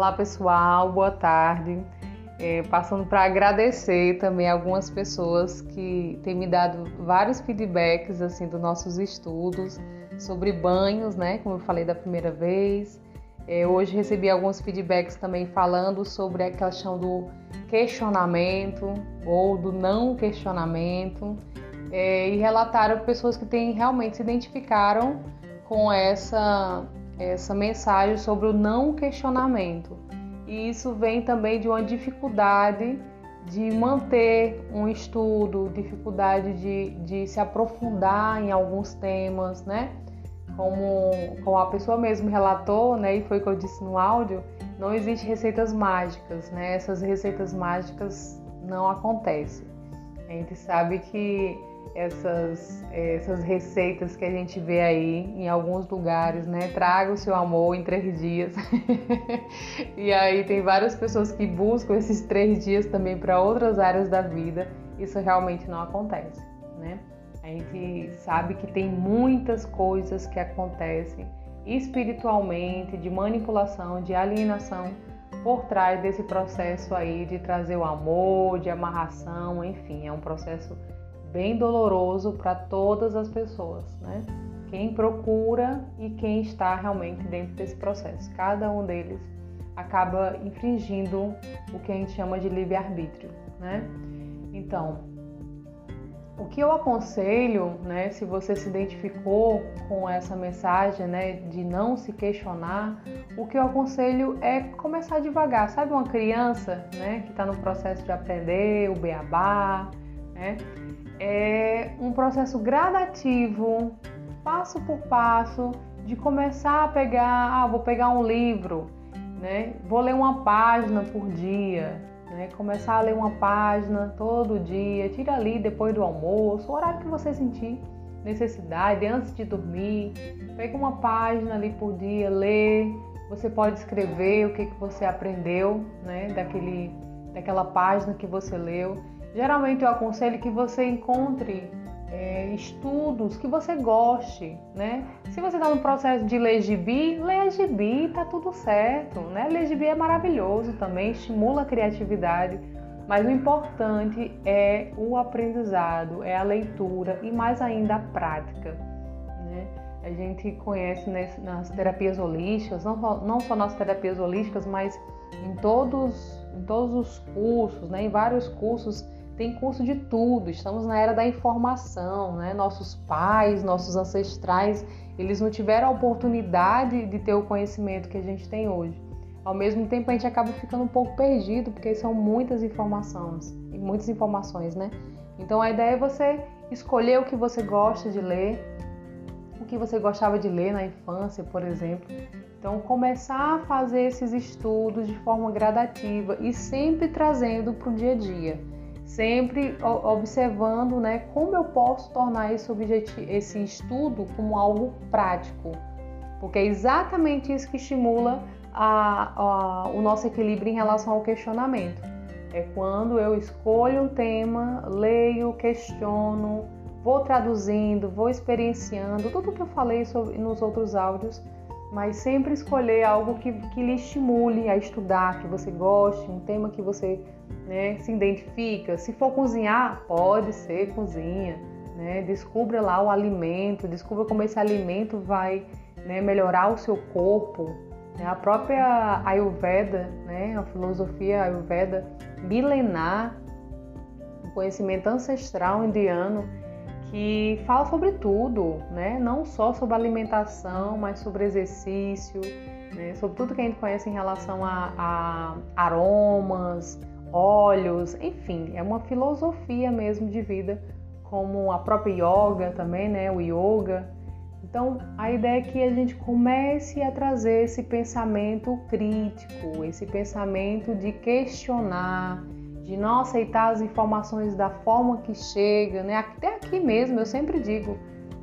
Olá pessoal, boa tarde. É, passando para agradecer também algumas pessoas que têm me dado vários feedbacks assim dos nossos estudos sobre banhos, né? Como eu falei da primeira vez. É, hoje recebi alguns feedbacks também falando sobre a questão do questionamento ou do não questionamento é, e relataram pessoas que têm realmente se identificaram com essa essa mensagem sobre o não questionamento e isso vem também de uma dificuldade de manter um estudo, dificuldade de, de se aprofundar em alguns temas, né? Como, como a pessoa mesmo relatou, né? E foi o que eu disse no áudio, não existe receitas mágicas, né? Essas receitas mágicas não acontecem. A gente sabe que essas, essas receitas que a gente vê aí em alguns lugares, né? Traga o seu amor em três dias. e aí tem várias pessoas que buscam esses três dias também para outras áreas da vida. Isso realmente não acontece, né? A gente sabe que tem muitas coisas que acontecem espiritualmente, de manipulação, de alienação por trás desse processo aí de trazer o amor, de amarração, enfim, é um processo bem doloroso para todas as pessoas, né? Quem procura e quem está realmente dentro desse processo. Cada um deles acaba infringindo o que a gente chama de livre-arbítrio, né? Então, o que eu aconselho, né, se você se identificou com essa mensagem, né, de não se questionar, o que eu aconselho é começar devagar. Sabe uma criança, né, que está no processo de aprender o beabá, né? É um processo gradativo, passo por passo, de começar a pegar, ah, vou pegar um livro, né? Vou ler uma página por dia, né? Começar a ler uma página todo dia, tira ali depois do almoço, o horário que você sentir necessidade, antes de dormir, pega uma página ali por dia, lê. Você pode escrever o que, que você aprendeu, né? Daquele, daquela página que você leu Geralmente eu aconselho que você encontre é, estudos que você goste, né? Se você está no processo de ler gibi, gibi, tá tudo certo, né? Ler é maravilhoso também, estimula a criatividade, mas o importante é o aprendizado, é a leitura e mais ainda a prática, né? A gente conhece nas terapias holísticas, não só, não só nas terapias holísticas, mas em todos, em todos os cursos, né? em vários cursos tem curso de tudo. Estamos na era da informação, né? Nossos pais, nossos ancestrais, eles não tiveram a oportunidade de ter o conhecimento que a gente tem hoje. Ao mesmo tempo, a gente acaba ficando um pouco perdido, porque são muitas informações, muitas informações, né? Então, a ideia é você escolher o que você gosta de ler, o que você gostava de ler na infância, por exemplo. Então, começar a fazer esses estudos de forma gradativa e sempre trazendo para o dia a dia sempre observando né, como eu posso tornar esse, objetivo, esse estudo como algo prático, porque é exatamente isso que estimula a, a, o nosso equilíbrio em relação ao questionamento. É quando eu escolho um tema, leio, questiono, vou traduzindo, vou experienciando, tudo que eu falei sobre, nos outros áudios, mas sempre escolher algo que, que lhe estimule a estudar, que você goste, um tema que você né, se identifica. Se for cozinhar, pode ser cozinha. Né? Descubra lá o alimento, descubra como esse alimento vai né, melhorar o seu corpo. Né? A própria Ayurveda, né, a filosofia Ayurveda milenar, o conhecimento ancestral indiano, que fala sobre tudo, né? não só sobre alimentação, mas sobre exercício, né? sobre tudo que a gente conhece em relação a, a aromas, óleos, enfim, é uma filosofia mesmo de vida, como a própria yoga também, né, o yoga. Então, a ideia é que a gente comece a trazer esse pensamento crítico, esse pensamento de questionar, de não aceitar as informações da forma que chega, né? Até aqui mesmo eu sempre digo,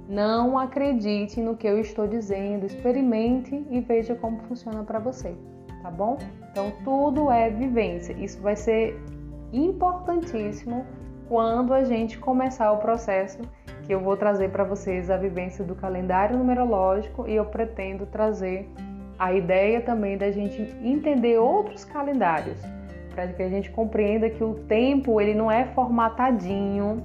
não acredite no que eu estou dizendo, experimente e veja como funciona para você tá bom? Então tudo é vivência. Isso vai ser importantíssimo quando a gente começar o processo que eu vou trazer para vocês a vivência do calendário numerológico e eu pretendo trazer a ideia também da gente entender outros calendários, para que a gente compreenda que o tempo ele não é formatadinho,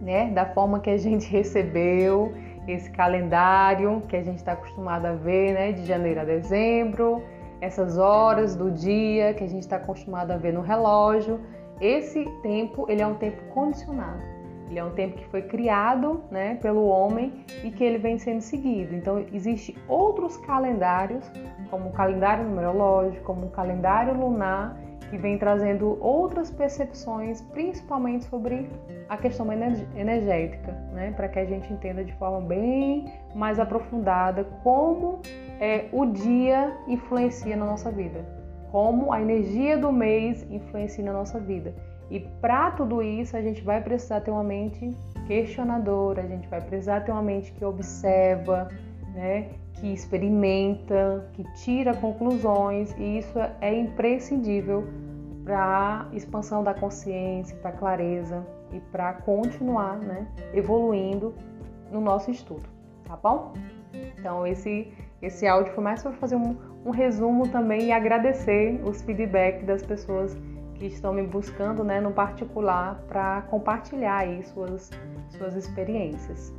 né, da forma que a gente recebeu esse calendário que a gente está acostumado a ver, né, de janeiro a dezembro, essas horas do dia que a gente está acostumado a ver no relógio. Esse tempo ele é um tempo condicionado. Ele é um tempo que foi criado né, pelo homem e que ele vem sendo seguido. Então, existem outros calendários, como o calendário numerológico, como o calendário lunar, que vem trazendo outras percepções, principalmente sobre a questão energética, né? para que a gente entenda de forma bem mais aprofundada como é, o dia influencia na nossa vida, como a energia do mês influencia na nossa vida. E para tudo isso, a gente vai precisar ter uma mente questionadora, a gente vai precisar ter uma mente que observa, né, que experimenta, que tira conclusões, e isso é imprescindível para a expansão da consciência, para a clareza e para continuar né, evoluindo no nosso estudo, tá bom? Então esse, esse áudio foi mais para fazer um, um resumo também e agradecer os feedbacks das pessoas que estão me buscando né, no particular para compartilhar aí suas, suas experiências.